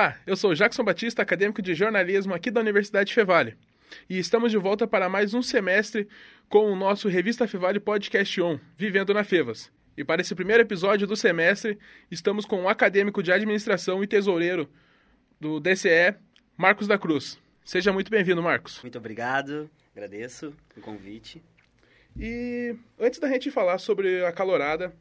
Olá, eu sou Jackson Batista, acadêmico de jornalismo aqui da Universidade Fevale. E estamos de volta para mais um semestre com o nosso Revista Fevale Podcast On, Vivendo na Fevas. E para esse primeiro episódio do semestre, estamos com o um acadêmico de administração e tesoureiro do DCE, Marcos da Cruz. Seja muito bem-vindo, Marcos. Muito obrigado, agradeço o convite. E antes da gente falar sobre a calorada,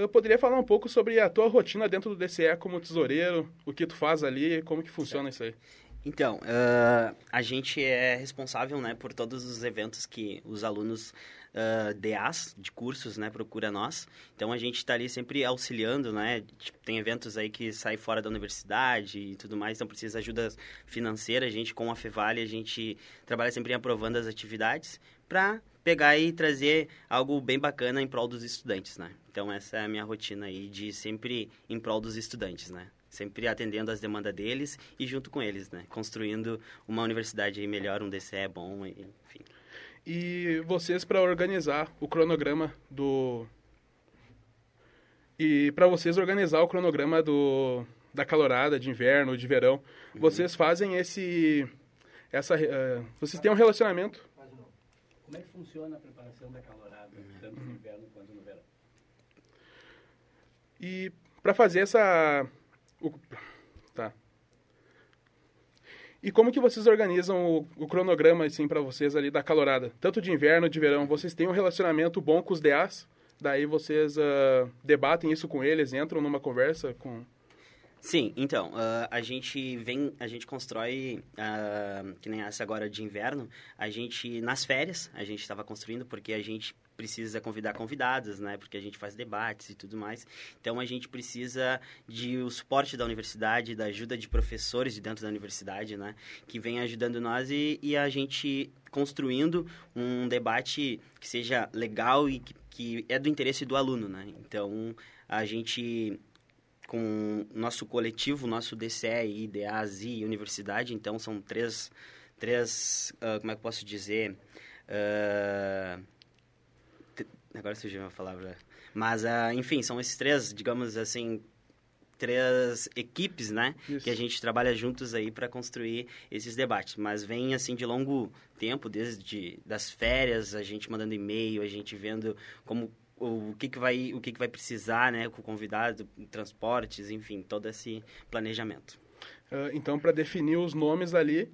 eu poderia falar um pouco sobre a tua rotina dentro do DCE como tesoureiro, o que tu faz ali, como que funciona certo. isso aí? Então, uh, a gente é responsável né, por todos os eventos que os alunos uh, DAs de cursos né, procura nós. Então, a gente está ali sempre auxiliando, né? Tipo, tem eventos aí que saem fora da universidade e tudo mais, então precisa de ajuda financeira. A gente, com a Fevale, a gente trabalha sempre aprovando as atividades para pegar e trazer algo bem bacana em prol dos estudantes, né? Então, essa é a minha rotina aí de sempre em prol dos estudantes, né? sempre atendendo às demandas deles e junto com eles, né? Construindo uma universidade melhor, um DCE bom, enfim. E vocês para organizar o cronograma do e para vocês organizar o cronograma do da calorada de inverno, de verão, uhum. vocês fazem esse essa uh, vocês têm um relacionamento? Como é que funciona a preparação da calorada, tanto no inverno quanto no verão? E para fazer essa o, tá. E como que vocês organizam o, o cronograma, assim, para vocês ali da calorada? Tanto de inverno, de verão. Vocês têm um relacionamento bom com os DAs? Daí vocês uh, debatem isso com eles, entram numa conversa com... Sim, então, uh, a gente vem, a gente constrói, uh, que nem essa agora de inverno, a gente, nas férias, a gente estava construindo porque a gente precisa convidar convidados, né? Porque a gente faz debates e tudo mais. Então a gente precisa de o suporte da universidade, da ajuda de professores de dentro da universidade, né? Que vem ajudando nós e, e a gente construindo um debate que seja legal e que, que é do interesse do aluno, né? Então a gente com nosso coletivo, nosso DCE, IDAS e universidade, então são três, três uh, como é que eu posso dizer, uh, Agora surgiu uma palavra. Mas, uh, enfim, são esses três, digamos assim, três equipes, né? Isso. Que a gente trabalha juntos aí para construir esses debates. Mas vem, assim, de longo tempo, desde das férias, a gente mandando e-mail, a gente vendo como o que, que vai o que, que vai precisar né com o convidado transportes enfim todo esse planejamento uh, então para definir os nomes ali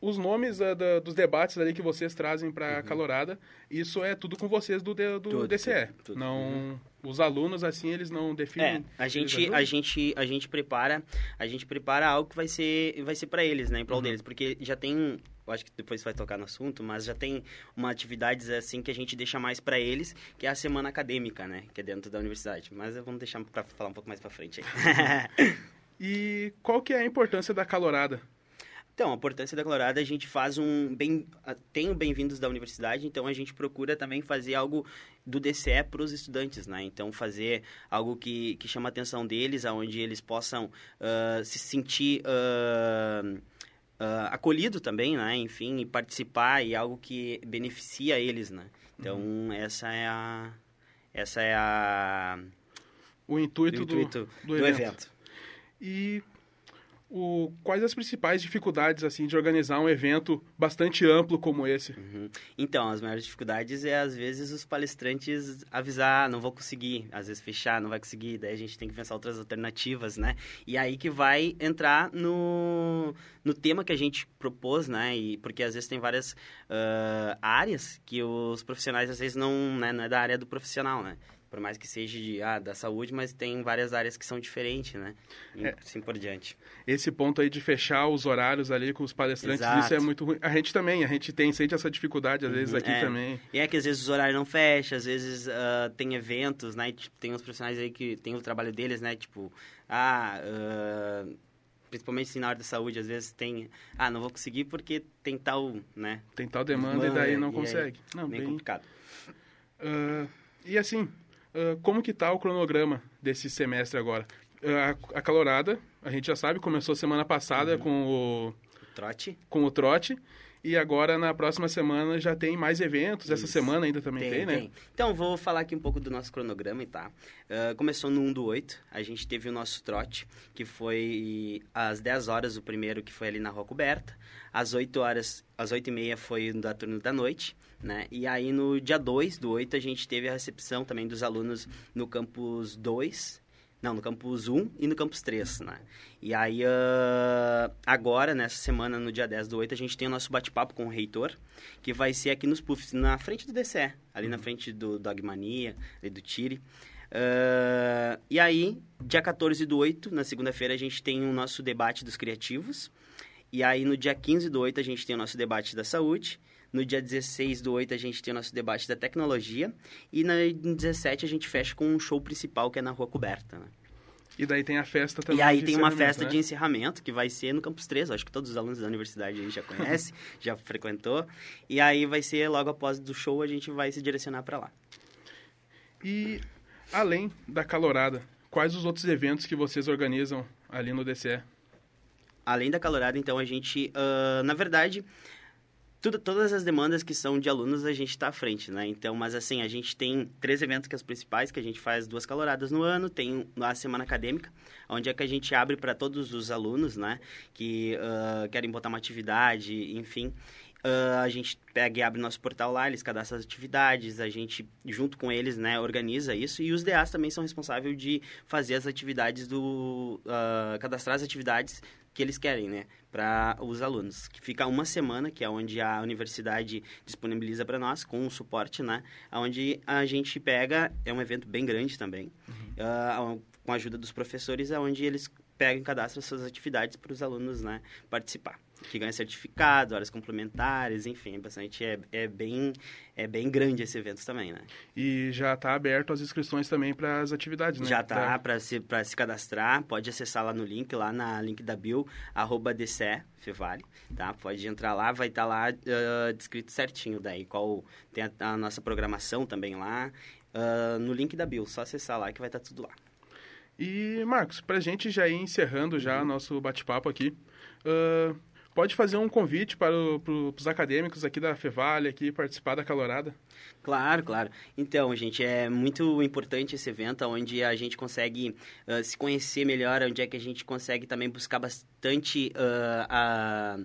os nomes uh, da, dos debates ali que vocês trazem para a uhum. calorada, isso é tudo com vocês do, do tudo, DCE. Tudo, tudo. Não, uhum. Os alunos assim eles não definem. É, a gente a gente a gente prepara a gente prepara algo que vai ser vai ser para eles, né, em prol uhum. deles, porque já tem eu acho que depois vai tocar no assunto, mas já tem uma atividades assim que a gente deixa mais para eles, que é a semana acadêmica, né, que é dentro da universidade. Mas vamos deixar para falar um pouco mais para frente aí. e qual que é a importância da calorada então, a importância da Colorado, a gente faz um bem tem o bem-vindos da universidade, então a gente procura também fazer algo do DCE para os estudantes, né? Então fazer algo que, que chama a atenção deles, aonde eles possam uh, se sentir uh, uh, acolhido também, né? Enfim, e participar e algo que beneficia eles, né? Então uhum. essa é a essa é a o intuito, do, intuito do, do, do evento. evento. E o, quais as principais dificuldades assim de organizar um evento bastante amplo como esse? Uhum. Então, as maiores dificuldades é às vezes os palestrantes avisar, não vou conseguir, às vezes fechar, não vai conseguir, daí a gente tem que pensar outras alternativas, né? E aí que vai entrar no, no tema que a gente propôs, né? E porque às vezes tem várias uh, áreas que os profissionais às vezes não, né, não é da área do profissional, né? Por mais que seja de, ah, da saúde, mas tem várias áreas que são diferentes, né? E é, assim por diante. Esse ponto aí de fechar os horários ali com os palestrantes, Exato. isso é muito ruim. A gente também, a gente tem, sente essa dificuldade às uhum, vezes aqui é. também. E é que às vezes os horários não fecham, às vezes uh, tem eventos, né? Tipo, tem uns profissionais aí que tem o trabalho deles, né? Tipo, ah... Uh, principalmente assim, na área da saúde, às vezes tem, ah, não vou conseguir porque tem tal, né? Tem tal demanda, demanda e daí não consegue. Aí, não, bem, bem complicado. Uh, e assim, uh, como que está o cronograma desse semestre agora? Uh, a, a calorada, a gente já sabe, começou semana passada uhum. com o... Trote. Com o trote. E agora, na próxima semana, já tem mais eventos. Essa Isso. semana ainda também tem, Tem, né? tem. Então, vou falar aqui um pouco do nosso cronograma, tá? Ah, começou no 1 do 8, a gente teve o nosso trote, que foi às 10 horas o primeiro, que foi ali na Rua Coberta. Às 8 horas, às 8 e meia foi da turno da noite, né? E aí no dia 2 do 8 a gente teve a recepção também dos alunos no campus 2, não, no campus 1 e no campus 3, né? E aí, ah, agora, nessa semana, no dia 10 do 8, a gente tem o nosso bate-papo com o reitor, que vai ser aqui nos puffs, na frente do DCE, ali na frente do Dogmania, ali do Tire. Ah, e aí, dia 14 do 8, na segunda-feira, a gente tem o nosso debate dos criativos. E aí, no dia 15 do 8, a gente tem o nosso debate da saúde. No dia 16 do 8, a gente tem o nosso debate da tecnologia. E no 17, a gente fecha com um show principal, que é na Rua Coberta, né? E daí tem a festa também. E aí tem uma festa né? de encerramento que vai ser no Campus 3. Eu acho que todos os alunos da universidade aí já conhecem, já frequentou. E aí vai ser logo após do show, a gente vai se direcionar para lá. E além da calorada, quais os outros eventos que vocês organizam ali no DCE? Além da calorada, então, a gente, ah, na verdade, tudo, todas as demandas que são de alunos, a gente está à frente, né? Então, mas assim, a gente tem três eventos que são os principais, que a gente faz duas caloradas no ano, tem a Semana Acadêmica, onde é que a gente abre para todos os alunos, né? Que ah, querem botar uma atividade, enfim. Ah, a gente pega e abre nosso portal lá, eles cadastram as atividades, a gente, junto com eles, né, organiza isso. E os DAs também são responsáveis de fazer as atividades do... ah, cadastrar as atividades que eles querem, né, para os alunos. Que fica uma semana, que é onde a universidade disponibiliza para nós, com o suporte, né, onde a gente pega, é um evento bem grande também, ah, com a ajuda dos professores, é onde eles pegam e cadastram suas atividades para os alunos, né, participar. Que ganha certificado, horas complementares, enfim, é bastante, é, é, bem, é bem grande esse evento também, né. E já está aberto as inscrições também para as atividades, né? Já tá Pra- para se, pra se cadastrar, pode acessar lá no link, lá na link da bio, arroba DCE, Fevale, tá? Pode entrar lá, vai estar lá ah, descrito certinho daí, qual tem a, a nossa programação também lá, ah, no link da bio, só acessar lá que vai estar tudo lá. E, Marcos, para a gente já ir encerrando Uhum. já nosso bate-papo aqui, ah, pode fazer um convite para o- pro- os acadêmicos aqui da Fevale aqui participar da calorada? Claro, claro. Então, gente, é muito importante esse evento, onde a gente consegue ah, se conhecer melhor, onde é que a gente consegue também buscar bastante ah, a...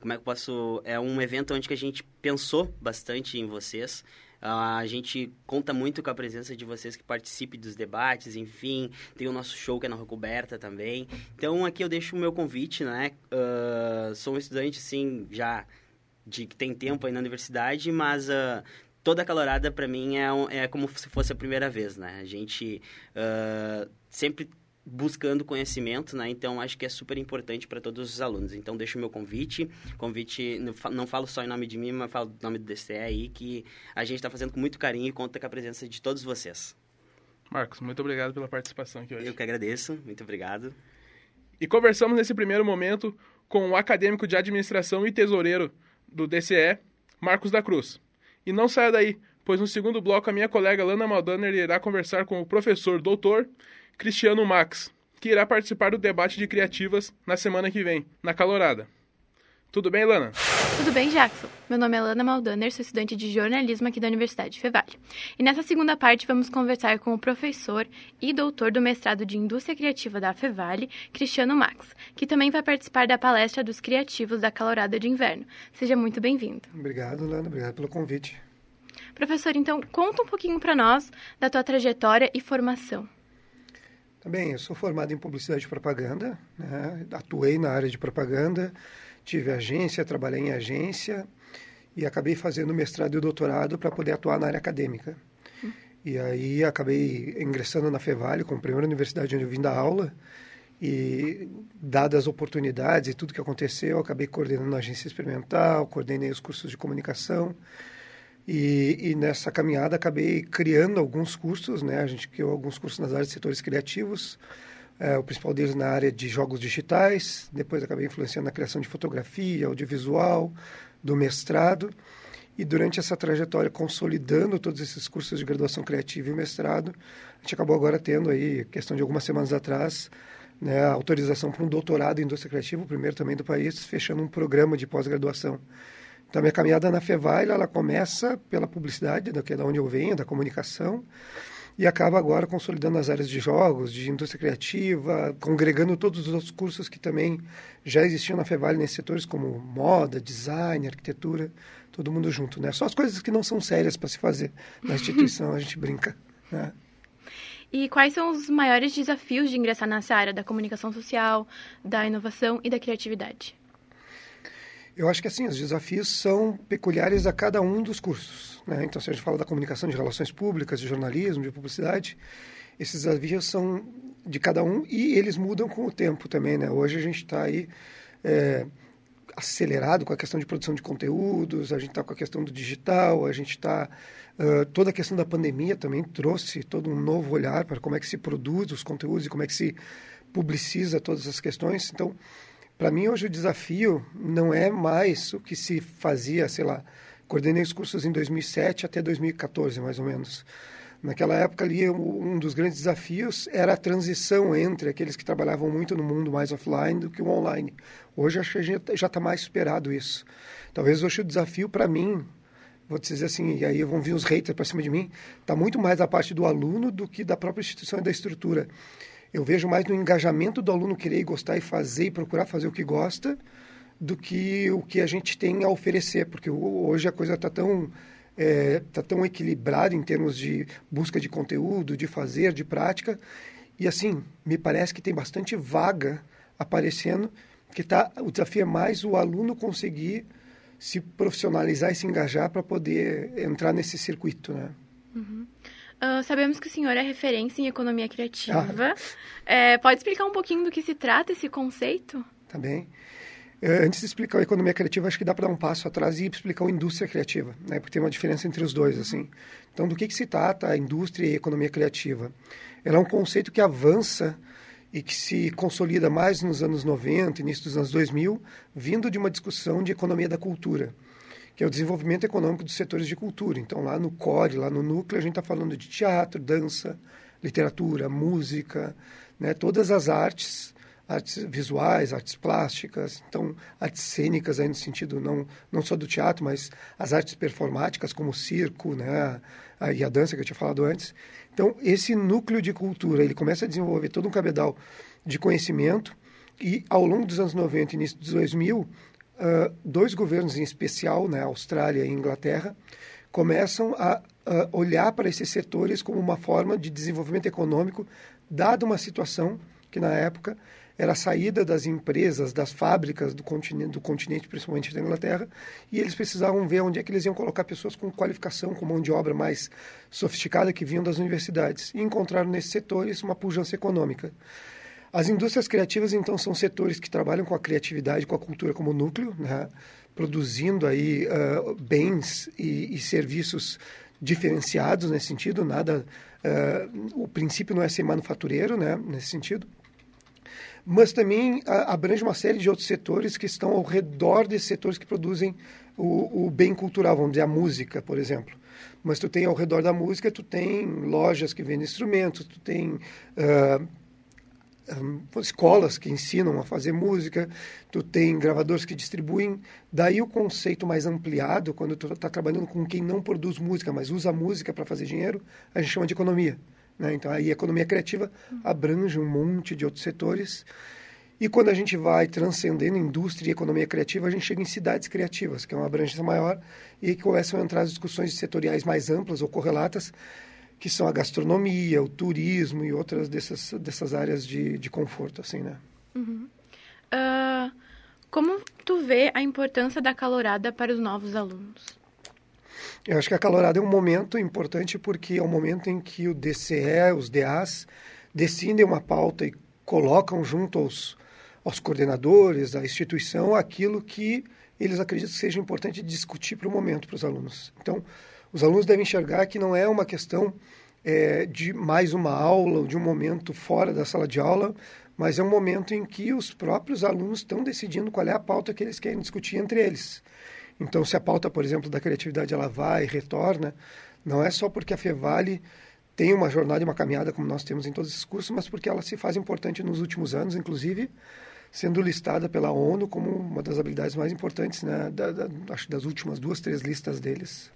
Como é que eu posso... É um evento onde que a gente pensou bastante em vocês. Ah, a gente conta muito com a presença de vocês que participem dos debates, enfim. Tem o nosso show que é na Rua Coberta também. Então, aqui eu deixo o meu convite, né? Ah, sou um estudante, sim, já de que tem tempo aí na universidade, mas ah, toda a calorada para mim é, um- é como se fosse a primeira vez, né? A gente ah, sempre buscando conhecimento, né? Então acho que é super importante para todos os alunos. Então deixo o meu convite, convite não fa- não falo só em nome de mim, mas falo em nome do DCE aí que a gente está fazendo com muito carinho e conta com a presença de todos vocês. Marcos, muito obrigado pela participação aqui hoje. Eu que agradeço, muito obrigado. E conversamos nesse primeiro momento com o acadêmico de administração e tesoureiro do DCE, Marcos da Cruz. E não saia daí, pois no segundo bloco a minha colega Lana Maldaner irá conversar com o professor doutor Cristiano Max, que irá participar do debate de criativas na semana que vem, na Calorada. Tudo bem, Lana? Tudo bem, Jackson? Meu nome é Lana Maldaner, sou estudante de jornalismo aqui da Universidade Fevale. E nessa segunda parte vamos conversar com o professor e doutor do mestrado de Indústria Criativa da Fevale, Cristiano Max, que também vai participar da palestra dos criativos da calorada de inverno. Seja muito bem-vindo. Obrigado, Lana. Obrigado pelo convite. Professor, então conta um pouquinho para nós da tua trajetória e formação. Também, eu sou formado em publicidade e propaganda, né? atuei na área de propaganda, tive agência, trabalhei em agência e acabei fazendo mestrado e doutorado para poder atuar na área acadêmica. E aí acabei ingressando na Fevale, como primeira universidade onde eu vim dar aula, e dadas as oportunidades e tudo que aconteceu, eu acabei coordenando a agência experimental, coordenei os cursos de comunicação, e, e, nessa caminhada acabei criando alguns cursos, né? A gente criou alguns cursos nas áreas de setores criativos, é, o principal deles na área de jogos digitais, depois acabei influenciando na criação de fotografia, audiovisual, do mestrado, e durante essa trajetória consolidando todos esses cursos de graduação criativa e mestrado, a gente acabou agora tendo aí, questão de algumas semanas atrás, né, autorização para um doutorado em indústria criativa, o primeiro também do país, fechando um programa de pós-graduação Então, a minha caminhada na Fevale, ela começa pela publicidade, é da onde eu venho, da comunicação, e acaba agora consolidando as áreas de jogos, de indústria criativa, congregando todos os outros cursos que também já existiam na Fevale nesses setores, como moda, design, arquitetura, todo mundo junto, né? Só as coisas que não são sérias para se fazer na instituição, a gente brinca, né? E quais são os maiores desafios de ingressar nessa área da comunicação social, da inovação e da criatividade? Eu acho que assim, os desafios são peculiares a cada um dos cursos. Né? Então, se a gente fala da comunicação de relações públicas, de jornalismo, de publicidade, esses desafios são de cada um e eles mudam com o tempo também. Né? Hoje a gente está aí é, acelerado com a questão de produção de conteúdos, a gente está com a questão do digital, a gente está... Uh, toda a questão da pandemia também trouxe todo um novo olhar para como é que se produz os conteúdos e como é que se publiciza todas as questões. Então, para mim, hoje o desafio não é mais o que se fazia, sei lá, coordenei os cursos em 2007 até 2014, mais ou menos. Naquela época ali, um dos grandes desafios era a transição entre aqueles que trabalhavam muito no mundo mais offline do que o online. Hoje acho que a já está mais superado isso. Talvez hoje o desafio para mim, vou dizer assim, e aí vão vir os haters para cima de mim, está muito mais da parte do aluno do que da própria instituição e da estrutura eu vejo mais no engajamento do aluno querer gostar e fazer e procurar fazer o que gosta do que o que a gente tem a oferecer, porque hoje a coisa está tão é, tá tão equilibrada em termos de busca de conteúdo, de fazer, de prática, e assim me parece que tem bastante vaga aparecendo, que tá o desafio é mais o aluno conseguir se profissionalizar e se engajar para poder entrar nesse circuito, né? Uhum. Uh, sabemos que o senhor é referência em economia criativa. Ah. É, pode explicar um pouquinho do que se trata esse conceito? Tá bem. Uh, antes de explicar a economia criativa, acho que dá para dar um passo atrás e explicar a indústria criativa, né? porque tem uma diferença entre os dois. assim. Então, do que, que se trata a indústria e a economia criativa? Ela é um conceito que avança e que se consolida mais nos anos 90, início dos anos 2000, vindo de uma discussão de economia da cultura que é o desenvolvimento econômico dos setores de cultura. Então, lá no core, lá no núcleo, a gente está falando de teatro, dança, literatura, música, né? todas as artes, artes visuais, artes plásticas, então, artes cênicas aí no sentido não, não só do teatro, mas as artes performáticas, como o circo né? e a dança que eu tinha falado antes. Então, esse núcleo de cultura, ele começa a desenvolver todo um cabedal de conhecimento e, ao longo dos anos 90 e início dos 2000, uh, dois governos em especial, né, Austrália e Inglaterra, começam a, a olhar para esses setores como uma forma de desenvolvimento econômico, dada uma situação que na época era a saída das empresas, das fábricas do continente, do continente, principalmente da Inglaterra, e eles precisavam ver onde é que eles iam colocar pessoas com qualificação, com mão de obra mais sofisticada que vinham das universidades. E encontraram nesses setores uma pujança econômica. As indústrias criativas, então, são setores que trabalham com a criatividade, com a cultura como núcleo, né? produzindo aí uh, bens e, e, serviços diferenciados nesse sentido. Nada, uh, o princípio não é ser manufatureiro, né? Nesse sentido. Mas também uh, abrange uma série de outros setores que estão ao redor desses setores que produzem o, o bem cultural, vamos dizer, a música, por exemplo mas tu tem ao redor da música, tu tem lojas que vendem instrumentos, tu tem uh, escolas que ensinam a fazer música, tu tem gravadores que distribuem. Daí o conceito mais ampliado, quando tu está trabalhando com quem não produz música, mas usa música para fazer dinheiro, a gente chama de economia. Né? Então, aí a economia criativa abrange um monte de outros setores. E quando a gente vai transcendendo indústria e economia criativa, a gente chega em cidades criativas, que é uma abrangência maior, e começam a entrar as discussões setoriais mais amplas ou correlatas, que são a gastronomia, o turismo e outras dessas, dessas áreas de, de conforto, assim, né? Uhum. Uh, como tu vê a importância da calorada para os novos alunos? Eu acho que a calorada é um momento importante porque é o um momento em que o DCE, os DAs, decidem uma pauta e colocam junto aos, aos coordenadores da instituição aquilo que eles acreditam que seja importante discutir para o momento para os alunos. Então, os alunos devem enxergar que não é uma questão é, de mais uma aula ou de um momento fora da sala de aula, mas é um momento em que os próprios alunos estão decidindo qual é a pauta que eles querem discutir entre eles. Então, se a pauta, por exemplo, da criatividade ela vai e retorna, não é só porque a Fevale tem uma jornada e uma caminhada como nós temos em todos esses cursos, mas porque ela se faz importante nos últimos anos, inclusive sendo listada pela ONU como uma das habilidades mais importantes, né, da, da, acho das últimas duas, três listas deles.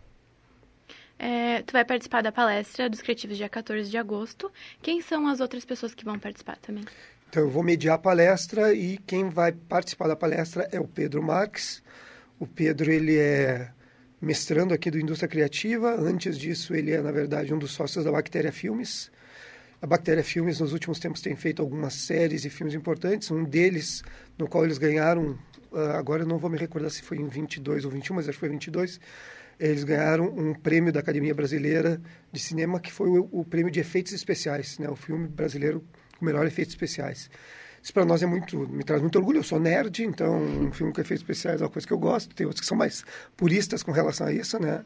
É, tu vai participar da palestra dos criativos dia 14 de agosto. Quem são as outras pessoas que vão participar também? Então, eu vou mediar a palestra e quem vai participar da palestra é o Pedro Marques. O Pedro, ele é mestrando aqui do Indústria Criativa. Antes disso, ele é, na verdade, um dos sócios da Bactéria Filmes. A Bactéria Filmes, nos últimos tempos, tem feito algumas séries e filmes importantes. Um deles, no qual eles ganharam, ah, agora eu não vou me recordar se foi em 22 ou 21, mas acho que foi 22, eles ganharam um prêmio da Academia Brasileira de Cinema, que foi o, o prêmio de efeitos especiais, né? o filme brasileiro com melhor efeitos especiais. Isso para nós é muito, me traz muito orgulho. Eu sou nerd, então um filme com efeitos especiais é uma coisa que eu gosto. Tem outros que são mais puristas com relação a isso, né?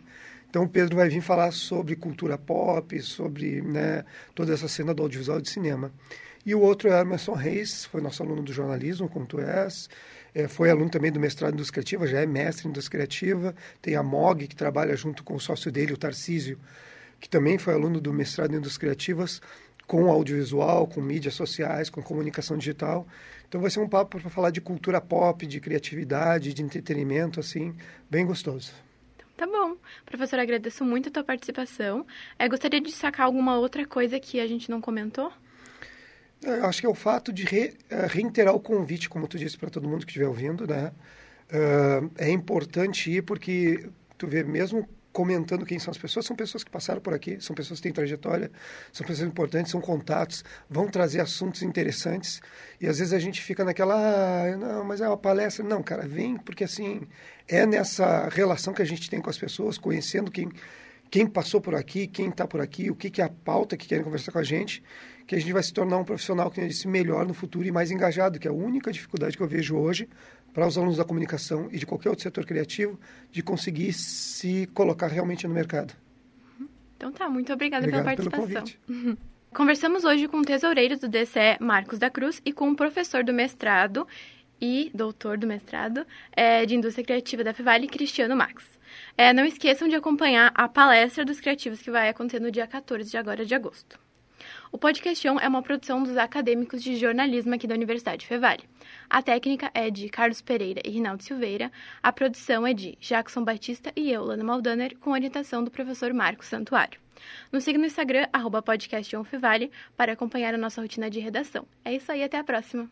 Então o Pedro vai vir falar sobre cultura pop, sobre né, toda essa cena do audiovisual de cinema. E o outro é Emerson Reis, foi nosso aluno do jornalismo, como tu és. É, foi aluno também do mestrado em Indústria Criativa, já é mestre em Indústria Criativa. Tem a MOG, que trabalha junto com o sócio dele, o Tarcísio, que também foi aluno do mestrado em Indústrias Criativas, com audiovisual, com mídias sociais, com comunicação digital. Então vai ser um papo para falar de cultura pop, de criatividade, de entretenimento, assim, bem gostoso. Tá bom. Professor, agradeço muito a tua participação. É, gostaria de destacar alguma outra coisa que a gente não comentou? Eu acho que é o fato de re, uh, reiterar o convite, como tu disse, para todo mundo que estiver ouvindo, né? Uh, é importante ir porque tu vê mesmo comentando quem são as pessoas, são pessoas que passaram por aqui, são pessoas que têm trajetória, são pessoas importantes, são contatos, vão trazer assuntos interessantes e às vezes a gente fica naquela, ah, não, mas é uma palestra, não, cara, vem porque assim é nessa relação que a gente tem com as pessoas, conhecendo quem quem passou por aqui, quem está por aqui, o que, que é a pauta que querem conversar com a gente, que a gente vai se tornar um profissional, que eu disse, melhor no futuro e mais engajado, que é a única dificuldade que eu vejo hoje para os alunos da comunicação e de qualquer outro setor criativo, de conseguir se colocar realmente no mercado. Então tá, muito obrigada Obrigado pela participação. Pelo Conversamos hoje com o tesoureiro do DCE, Marcos da Cruz, e com o professor do mestrado e doutor do mestrado é, de Indústria Criativa da Fevale, Cristiano Max. É, não esqueçam de acompanhar a palestra dos criativos que vai acontecer no dia 14 de agora de agosto. O Podcast é uma produção dos acadêmicos de jornalismo aqui da Universidade Fevale. A técnica é de Carlos Pereira e Rinaldo Silveira, a produção é de Jackson Batista e eu, Lana Maldaner, com orientação do professor Marcos Santuário. Nos siga no Instagram, arroba para acompanhar a nossa rotina de redação. É isso aí, até a próxima!